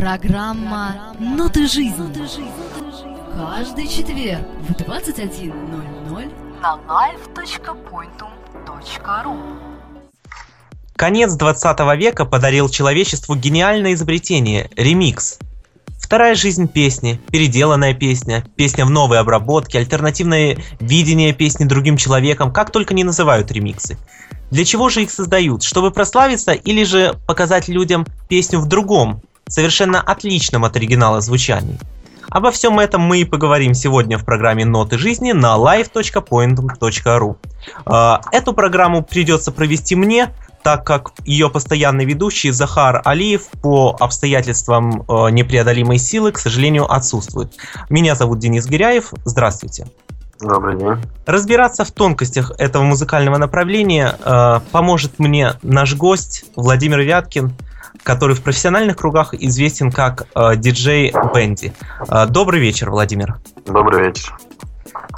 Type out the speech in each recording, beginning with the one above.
Программа «Ноты жизни». Каждый четверг в 21.00 на live.pointum.ru Конец 20 века подарил человечеству гениальное изобретение – ремикс. Вторая жизнь песни, переделанная песня, песня в новой обработке, альтернативное видение песни другим человеком, как только не называют ремиксы. Для чего же их создают? Чтобы прославиться или же показать людям песню в другом, совершенно отличном от оригинала звучании? Обо всем этом мы и поговорим сегодня в программе «Ноты жизни» на live.pointum.ru. А, эту программу придется провести мне, так как ее постоянный ведущий Захар Алиев по обстоятельствам э, непреодолимой силы, к сожалению, отсутствует. Меня зовут Денис Гиряев. Здравствуйте. Добрый день. Разбираться в тонкостях этого музыкального направления э, поможет мне наш гость Владимир Вяткин, который в профессиональных кругах известен как э, диджей Бенди. Э, добрый вечер, Владимир. Добрый вечер.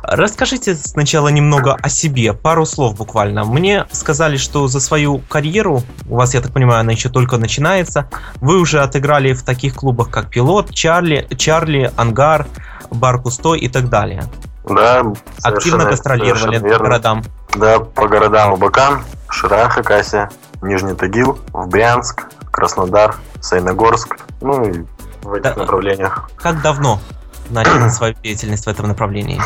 Расскажите сначала немного о себе, пару слов буквально. Мне сказали, что за свою карьеру, у вас, я так понимаю, она еще только начинается, вы уже отыграли в таких клубах, как Пилот, Чарли, Чарли Ангар, Бар Кустой и так далее. Да, Активно гастролировали по городам. Да, по городам Абакан, Шира, Хакасия, Нижний Тагил, в Брянск, Краснодар, Сайногорск, ну и в этих Да. направлениях. Как давно начали свою деятельность в этом направлении?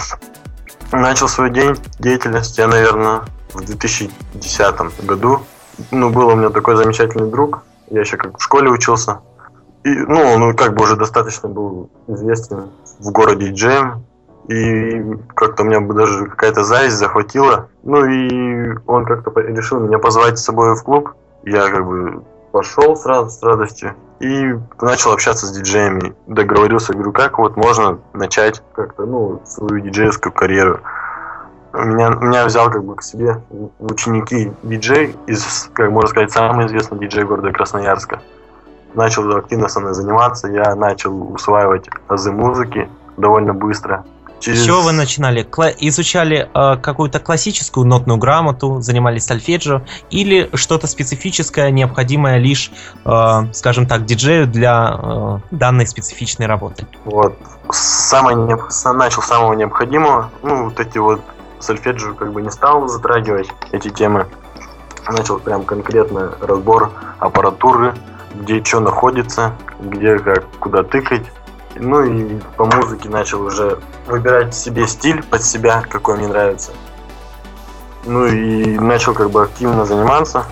Начал свою день деятельность я, наверное, в 2010 году. Ну, был у меня такой замечательный друг. Я еще как в школе учился. И, ну, он как бы уже достаточно был известен в городе Джем. И как-то у меня бы даже какая-то зависть захватила. Ну и он как-то решил меня позвать с собой в клуб. Я как бы пошел сразу с радостью и начал общаться с диджеями. Договорился, говорю, как вот можно начать как-то, ну, свою диджейскую карьеру. Меня, меня взял как бы к себе ученики диджей из, как можно сказать, самый известный диджей города Красноярска. Начал активно со мной заниматься, я начал усваивать азы музыки довольно быстро. С чего вы начинали? Кла- изучали э, какую-то классическую нотную грамоту, занимались сольфеджио или что-то специфическое, необходимое лишь, э, скажем так, диджею для э, данной специфичной работы? Вот. Самое с- начал с самого необходимого. Ну, вот эти вот сольфеджио как бы не стал затрагивать эти темы. Начал прям конкретно разбор аппаратуры, где что находится, где как, куда тыкать. Ну и по музыке начал уже выбирать себе стиль под себя, какой мне нравится. Ну и начал как бы активно заниматься.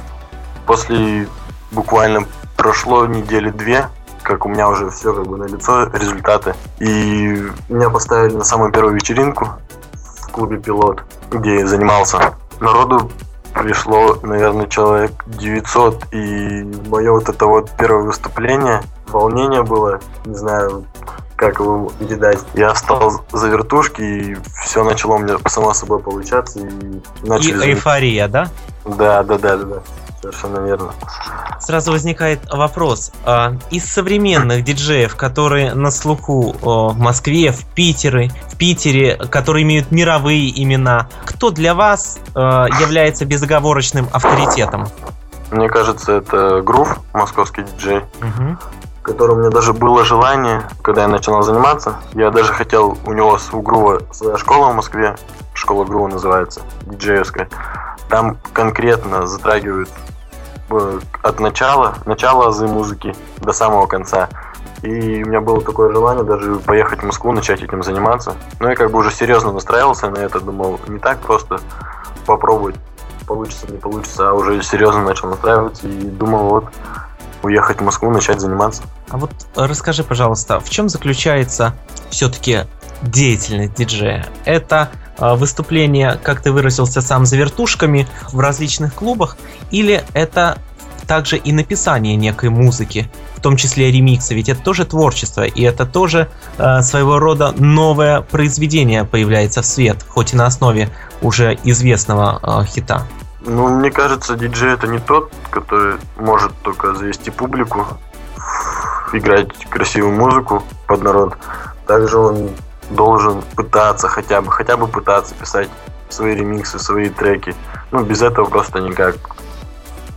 После буквально прошло недели две, как у меня уже все как бы на лицо результаты. И меня поставили на самую первую вечеринку в клубе Пилот, где я занимался. Народу пришло, наверное, человек 900, и мое вот это вот первое выступление, волнение было, не знаю, как его передать. Я встал за вертушки, и все начало у меня само собой получаться, и И начали... эйфория, да? Да, да, да, да, да, совершенно верно. Сразу возникает вопрос. а, Из современных диджеев, которые на слуху в Москве, в Питере, в Питере, которые имеют мировые имена, кто для вас э, является безоговорочным авторитетом? Мне кажется, это Грув, московский диджей. Мгм. Которое у меня даже было желание, когда я начинал заниматься. Я даже хотел, у него у Грува своя школа в Москве, школа Грува называется, диджеевская. Там конкретно затрагивают э, от начала, начала азы музыки до самого конца. И у меня было такое желание даже поехать в Москву, начать этим заниматься. Но я как бы уже серьезно настраивался на это, думал, не так просто попробовать, получится, не получится, а уже серьезно начал настраиваться и думал, вот, уехать в Москву, начать заниматься. А вот э, расскажи, пожалуйста, в чем заключается все-таки деятельность диджея? Это э, выступление, как ты выразился сам, за вертушками в различных клубах, или это также и написание некой музыки, в том числе ремиксы, ведь это тоже творчество, и это тоже э, своего рода новое произведение появляется в свет, хоть и на основе уже известного э, хита. Ну, мне кажется, диджей это не тот, который может только завести публику, играть красивую музыку под народ. Также он должен пытаться хотя бы, хотя бы пытаться писать свои ремиксы, свои треки. Ну, без этого просто никак,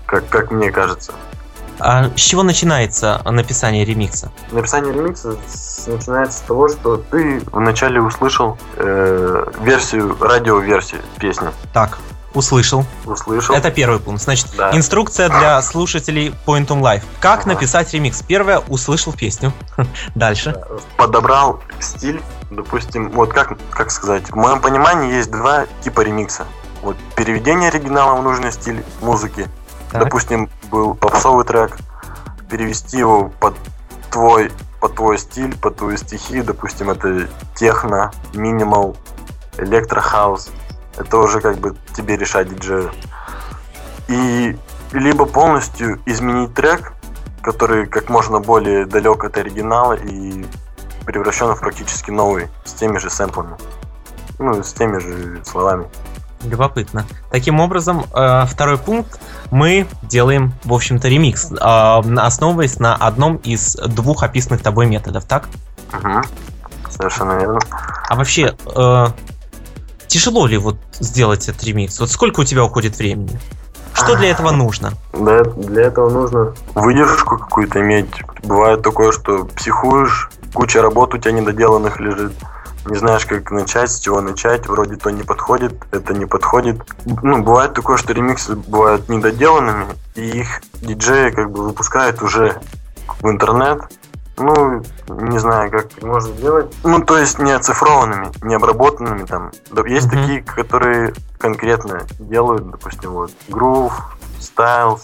как, как мне кажется. А с чего начинается написание ремикса? Написание ремикса начинается с того, что ты вначале услышал э, версию, радиоверсию песни. Так, услышал. Услышал. Это первый пункт. Значит, Да. инструкция для слушателей Pointum Live. Как Ага. написать ремикс? Первое, услышал песню. Дальше. подобрал стиль, допустим, вот как, как сказать, в моем понимании есть два типа ремикса. Вот переведение оригинала в нужный стиль музыки. Так. Допустим, был попсовый трек, перевести его под твой, под твой стиль, под твою стихию, допустим, это техно, минимал, электрохаус. Это уже как бы тебе решать диджею. И либо полностью изменить трек, который как можно более далек от оригинала и превращен в практически новый, с теми же сэмплами. Ну, с теми же словами. Любопытно. Таким образом, э, второй пункт мы делаем, в общем-то, ремикс, э, основываясь на одном из двух описанных тобой методов, так? Мгм. Совершенно верно. А вообще, э, тяжело ли вот сделать этот ремикс? Вот сколько у тебя уходит времени? Что для этого нужно? Да, для этого нужно выдержку какую-то иметь. Бывает такое, что психуешь, куча работ у тебя недоделанных лежит. Не знаешь, как начать, с чего начать. Вроде то не подходит, это не подходит. Ну, бывает такое, что ремиксы бывают недоделанными, и их диджеи как бы выпускают уже в интернет. Ну, не знаю, как можно сделать. Ну, то есть не оцифрованными, не обработанными там. Есть Мгм. такие, которые конкретно делают, допустим, вот Groove, Styles.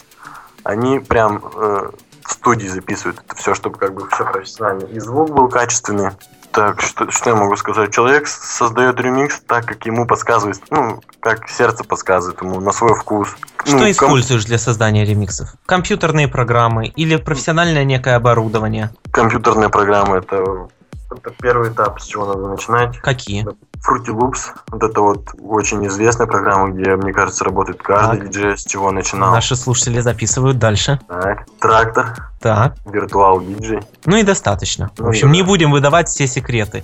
Они прям э, в студии записывают это все, чтобы как бы все профессионально. И звук был качественный. Так, что, что я могу сказать? Человек создает ремикс так, как ему подсказывает, ну, как сердце подсказывает ему, на свой вкус. Что Ну, ком- используешь для создания ремиксов? Компьютерные программы или профессиональное некое оборудование? компьютерные программы это, это первый этап, с чего надо начинать. Какие? Fruity Loops, вот это вот очень известная программа, где, мне кажется, работает каждый Так. диджей, с чего начинал. Наши слушатели записывают дальше. Так, трактор, Так. виртуал диджей. Ну и достаточно. В Ну общем, да. не будем выдавать все секреты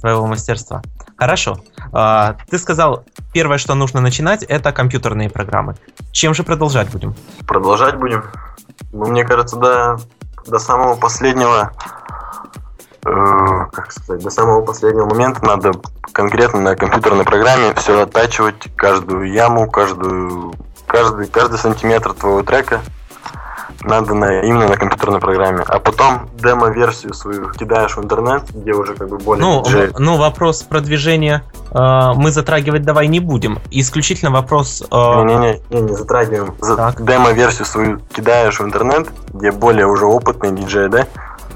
твоего мастерства. Хорошо. А, ты сказал, первое, что нужно начинать, это компьютерные программы. Чем же продолжать будем? Продолжать будем. Ну, мне кажется, до, до самого последнего, как сказать, до самого последнего момента надо конкретно на компьютерной программе все оттачивать, каждую яму, каждую, каждый, каждый сантиметр твоего трека надо на, именно на компьютерной программе. А потом демо-версию свою кидаешь в интернет, где уже как бы более Ну, диджей. ну, вопрос продвижения э, мы затрагивать давай не будем. Исключительно вопрос... э, Не-не-не, не, не затрагиваем. За-. Демо-версию свою кидаешь в интернет, где более уже опытные диджеи, да,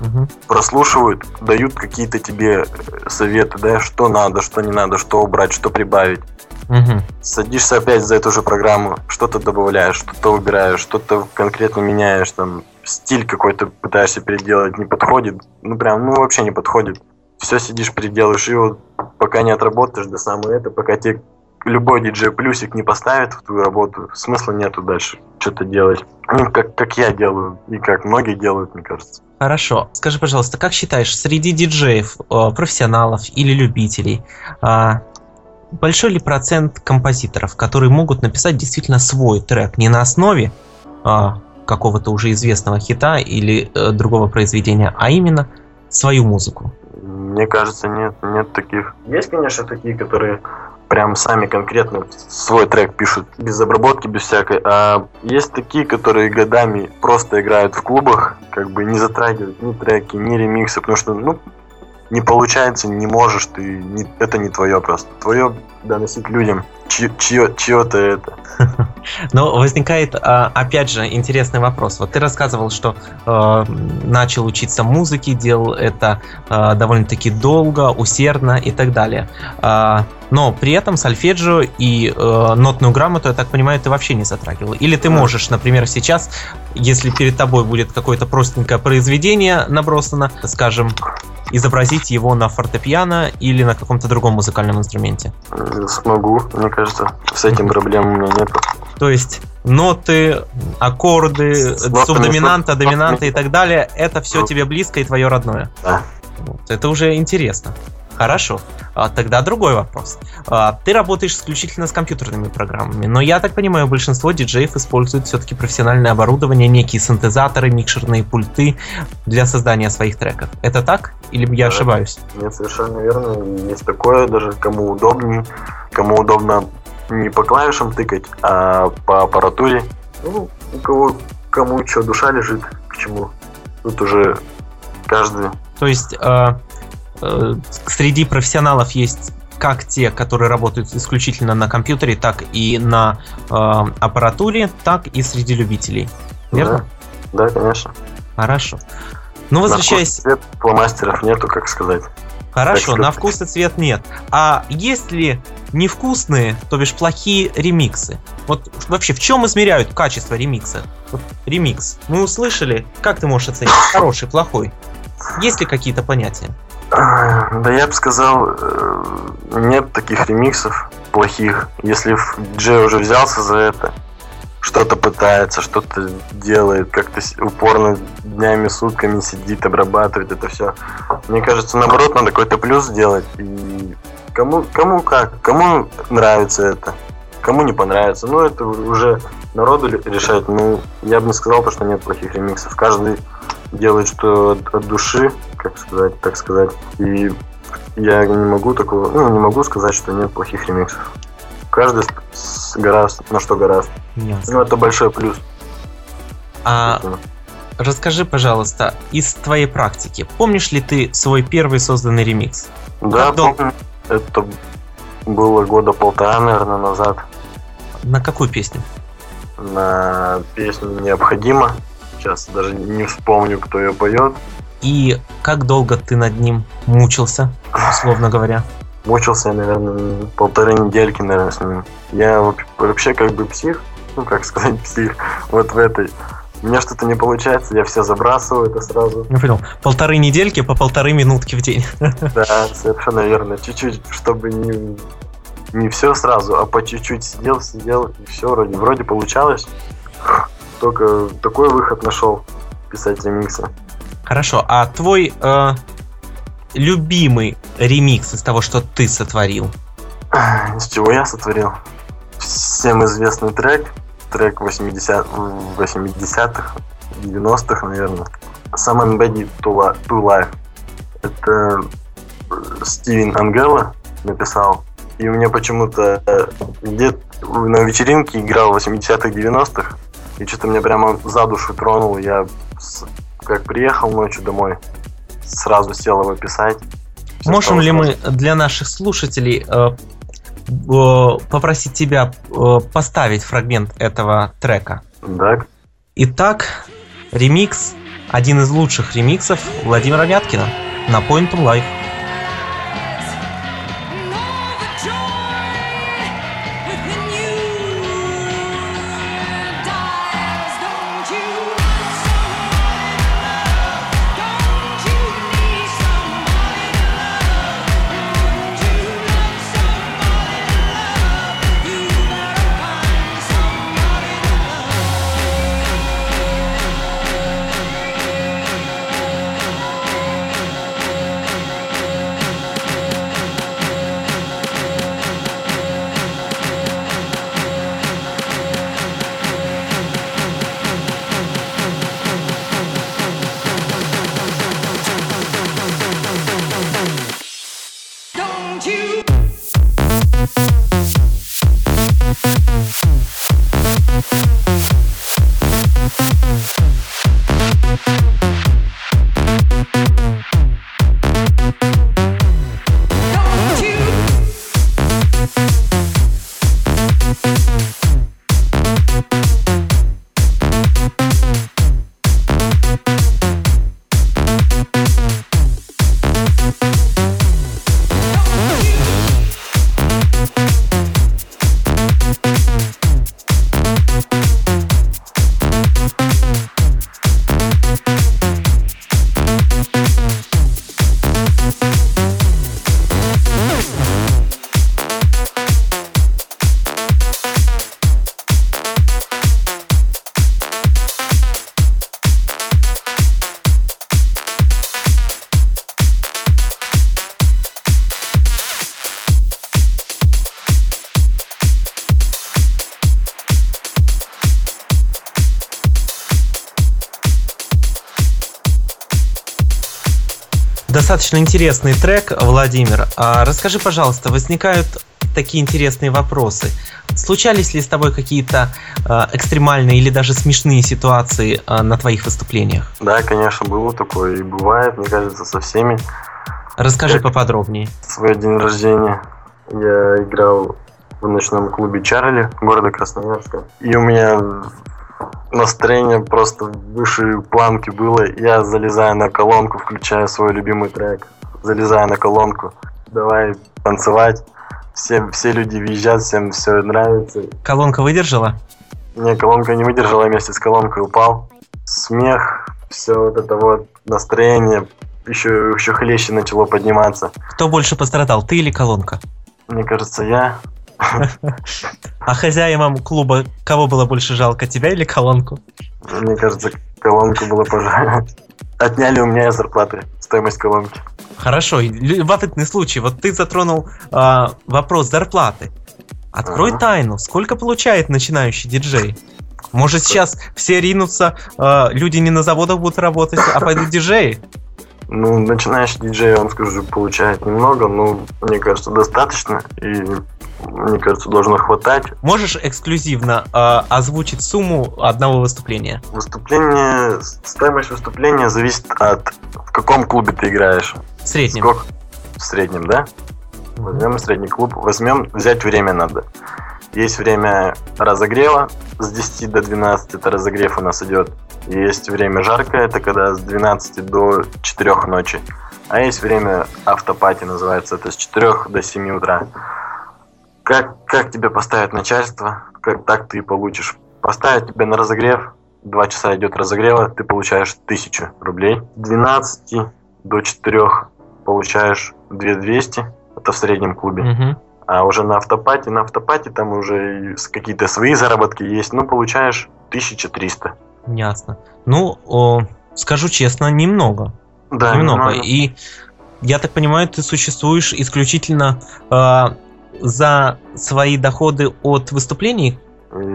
мгм. прослушивают, дают какие-то тебе э, советы, да, что надо, что не надо, что убрать, что прибавить. Мгм. Садишься опять за эту же программу, что-то добавляешь, что-то убираешь, что-то конкретно меняешь, там, стиль какой-то пытаешься переделать, не подходит, ну прям, ну вообще не подходит. Все сидишь, переделаешь, и вот пока не отработаешь до самого это, пока тебе любой диджей плюсик не поставит в твою работу, смысла нету дальше что-то делать. Ну, как, как я делаю, и как многие делают, мне кажется. Хорошо. Скажи, пожалуйста, как считаешь, среди диджеев, э, профессионалов или любителей, а, большой ли процент композиторов, которые могут написать действительно свой трек, не на основе а, какого-то уже известного хита или э, другого произведения, а именно свою музыку? Мне кажется, нет, нет таких. Есть, конечно, такие, которые прям сами конкретно свой трек пишут, без обработки, без всякой. А есть такие, которые годами просто играют в клубах, как бы не затрагивают ни треки, ни ремиксы, потому что, ну, не получается, не можешь, ты не- это не твое просто. Твое доносить людям, чье-то это. Но возникает, а, опять же, интересный вопрос. Вот ты рассказывал, что э, начал учиться музыке, делал это э, довольно-таки долго, усердно и так далее. А, но при этом сольфеджио и э, нотную грамоту, я так понимаю, ты вообще не затрагивал. Или ты можешь, например, сейчас, если перед тобой будет какое-то простенькое произведение набросано, скажем, изобразить его на фортепиано или на каком-то другом музыкальном инструменте. Смогу, мне кажется, с этим проблем у меня нет. То есть ноты, аккорды, субдоминанта, доминанта и так далее, это все Ну. тебе близко и твое родное. Да. Это уже интересно. Хорошо. А, тогда другой вопрос. А, ты работаешь исключительно с компьютерными программами, но я так понимаю, большинство диджеев используют все-таки профессиональное оборудование, некие синтезаторы, микшерные пульты для создания своих треков. Это так? Или я Да. ошибаюсь? Нет, совершенно верно. Есть такое, даже кому удобнее, кому удобно не по клавишам тыкать, а по аппаратуре. Ну, у кого, кому что душа лежит, к чему. Тут уже каждый То есть э, среди профессионалов есть как те, которые работают исключительно на компьютере, так и на э, аппаратуре, так и среди любителей. Верно? Да, конечно. Хорошо. Ну, возвращаясь... На вкус и цвет фломастеров нету, как сказать. Хорошо, Так, на вкус и цвет нет. А есть ли невкусные, то бишь плохие ремиксы? Вот вообще, в чем измеряют качество ремикса? Вот ремикс. Мы услышали, как ты можешь оценить? Хороший, плохой. Есть ли какие-то понятия? Да я бы сказал, э, нет таких ремиксов плохих. Если диджей уже взялся за это, что-то пытается, что-то делает, как-то упорно днями, сутками сидит, обрабатывает это все. Мне кажется, наоборот, надо какой-то плюс сделать. И кому, кому как, кому нравится это, кому не понравится. Ну, это уже народу решать. Ну, я бы не сказал, то, что нет плохих ремиксов. Каждый делает что от души, как сказать, так сказать. И я не могу такого, ну, не могу сказать, что нет плохих ремиксов. Каждый гораст, на что гораст. Ясно. Ну, это большой плюс. А расскажи, пожалуйста, из твоей практики, помнишь ли ты свой первый созданный ремикс? Да, как дол- помню, это было года полтора, наверное, назад. На какую песню? На песню «Необходимо». Сейчас даже не вспомню, кто ее поет. И как долго ты над ним мучился, условно говоря? Мучился я, наверное, полторы недельки, наверное, с ним. Я вообще как бы псих, ну, как сказать, псих, вот в этой. У меня что-то не получается, я все забрасываю это сразу. Я понял. Полторы недельки по полторы минутки в день. Да, совершенно верно. Чуть-чуть, чтобы не, не все сразу, а по чуть-чуть сидел, сидел, и все вроде, вроде получалось. Только такой выход нашел писать ремиксы. Хорошо, а твой э, любимый ремикс из того, что ты сотворил? Из чего я сотворил? Всем известный трек. Трек 80, 80-х, 90-х, наверное. Сам Embedded to Li- to Life. Это э, Стивен Ангела написал. И у меня почему-то э, где на вечеринке играл в 80-х, 90-х. И что-то меня прямо за душу тронул. Я как приехал ночью домой, сразу сел его писать. Всё Можем ли сразу. мы для наших слушателей э, э, попросить тебя э, поставить фрагмент этого трека? Да, Итак, ремикс, один из лучших ремиксов Владимира Вяткина на Point Life. Достаточно интересный трек, Владимир. А расскажи, пожалуйста, возникают такие интересные вопросы. Случались ли с тобой какие-то э, экстремальные или даже смешные ситуации э, на твоих выступлениях? Да, конечно, было такое и бывает, мне кажется, со всеми. Расскажи как поподробнее. Свой день рождения я играл в ночном клубе Чарли города Красноярска. И у меня настроение просто выше планки было. Я залезаю на колонку, включаю свой любимый трек. Залезаю на колонку. Давай танцевать. Все, все люди визжат, всем все нравится. Колонка выдержала? Не, колонка не выдержала, вместе с колонкой упал. Смех, все вот это вот настроение еще, еще хлеще начало подниматься. Кто больше пострадал, ты или колонка? Мне кажется, я. А хозяевам клуба кого было больше жалко, тебя или колонку? Мне кажется, колонку было пожалеть. Отняли у меня зарплаты, стоимость колонки. Хорошо, любопытный случай. Вот ты затронул э, вопрос зарплаты. Открой ага. тайну, сколько получает начинающий диджей? Может сейчас все ринутся, э, люди не на заводах будут работать, а пойдут диджеи? Ну, начинающий диджей, я вам скажу, получает немного, но мне кажется, достаточно. И мне кажется, должно хватать. Можешь эксклюзивно э, озвучить сумму одного выступления? Выступление, стоимость выступления зависит от в каком клубе ты играешь. В среднем. Сколько? В среднем, да? Возьмем средний клуб. Возьмем, взять время надо. Есть время разогрева с 10 до 12, это разогрев у нас идет. Есть время жаркое, это когда с 12 до 4 ночи. А есть время автопати называется, это с 4 до 7 утра. Как, как тебе поставит начальство, как так ты и получишь. Поставить тебя на разогрев, 2 часа идет разогрева, ты получаешь 1000 рублей. С 12 до 4 получаешь 2200, это в среднем клубе. Угу. А уже на автопате, на автопате там уже какие-то свои заработки есть, ну получаешь 1300. Ясно. Ну, о, скажу честно, немного. Да, немного. немного. И я так понимаю, ты существуешь исключительно э, за свои доходы от выступлений?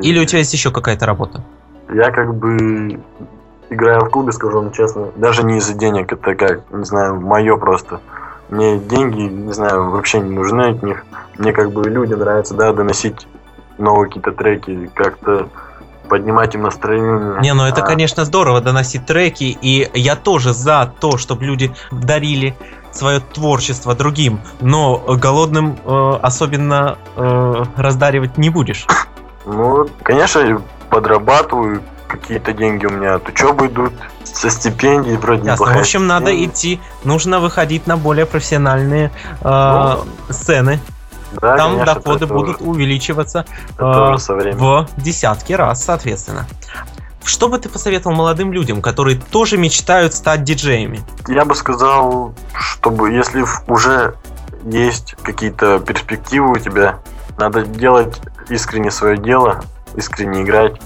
Или у тебя есть еще какая-то работа? Я как бы играю в клубе, скажу вам честно, даже не из-за денег, это как, не знаю, мое просто. Мне деньги, не знаю, вообще не нужны от них. Мне как бы люди нравятся, да, доносить новые какие-то треки, как-то поднимать им настроение. Не, ну это, а... конечно, здорово доносить треки, и я тоже за то, чтобы люди дарили свое творчество другим, но голодным э, особенно э, раздаривать не будешь. Ну, конечно, подрабатываю, какие-то деньги у меня от учебы идут, со стипендий вроде Ясно. В общем, надо идти, нужно выходить на более профессиональные э, ну, сцены. Да, Там конечно, доходы будут уже, увеличиваться э, в десятки раз, соответственно. Что бы ты посоветовал молодым людям, которые тоже мечтают стать диджеями? Я бы сказал, чтобы если уже есть какие-то перспективы у тебя, надо делать искренне свое дело, искренне играть,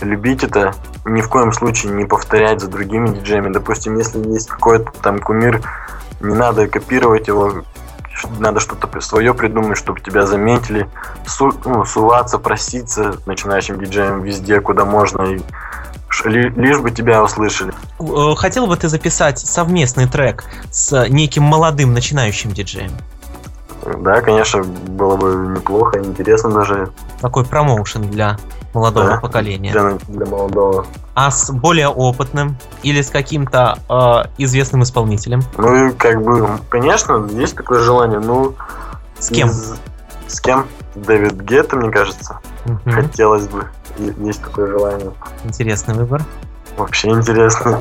любить это, ни в коем случае не повторять за другими диджеями. Допустим, если есть какой-то там кумир, не надо копировать его, надо что-то свое придумать, чтобы тебя заметили, Су, ну, суваться, проситься начинающим диджеем везде, куда можно, и лишь бы тебя услышали. Э, хотел бы ты записать совместный трек с неким молодым начинающим диджеем? Да, конечно, было бы неплохо, интересно даже. Такой промоушен для молодого да, поколения. Для, для молодого. А с более опытным или с каким-то э, известным исполнителем? Ну, как бы, конечно, есть такое желание, ну... С кем? Из... С кем? Дэвид Гетта, мне кажется. Угу. Хотелось бы. Есть такое желание. Интересный выбор. Вообще интересно.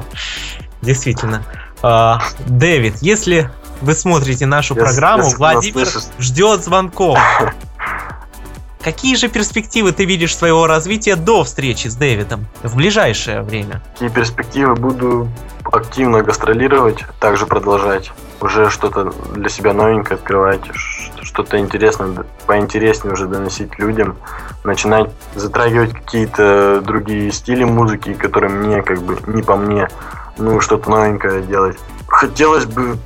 Действительно. А, Дэвид, если вы смотрите нашу программу, Владимир ждет звонков. Какие же перспективы ты видишь своего развития до встречи с Дэвидом в ближайшее время? Какие перспективы буду активно гастролировать, также продолжать. Уже что-то для себя новенькое открывать, что-то интересное, поинтереснее уже доносить людям, начинать затрагивать какие-то другие стили музыки, которые мне как бы не по мне, ну что-то новенькое делать. Хотелось бы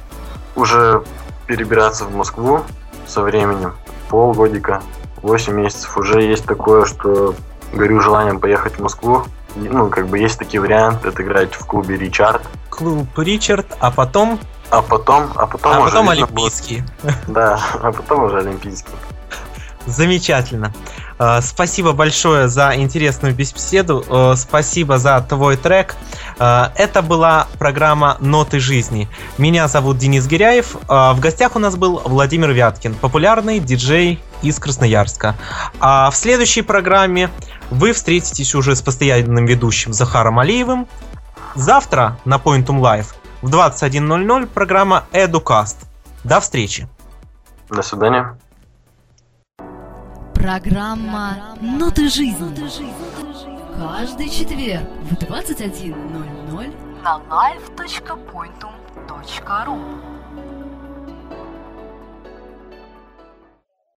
уже перебираться в Москву со временем, полгодика, 8 месяцев. Уже есть такое, что горю желанием поехать в Москву. Ну, как бы есть такие варианты, отыграть в клубе Ричард. клуб Ричард, а потом... А потом, а потом, а уже потом Олимпийский. будет. Да, а потом уже Олимпийский. Замечательно. Э, Спасибо большое за интересную беседу. Э, Спасибо за твой трек. Э, Это была программа «Ноты жизни». Меня зовут Денис Гиряев. В гостях у нас был Владимир Вяткин, популярный диджей из Красноярска. А в следующей программе вы встретитесь уже с постоянным ведущим Захаром Алиевым. Завтра на Pointum Live в 21.00 программа EduCast. До встречи. До свидания. Программа «Ноты жизни». Каждый четверг в 21.00 на live.pointum.ru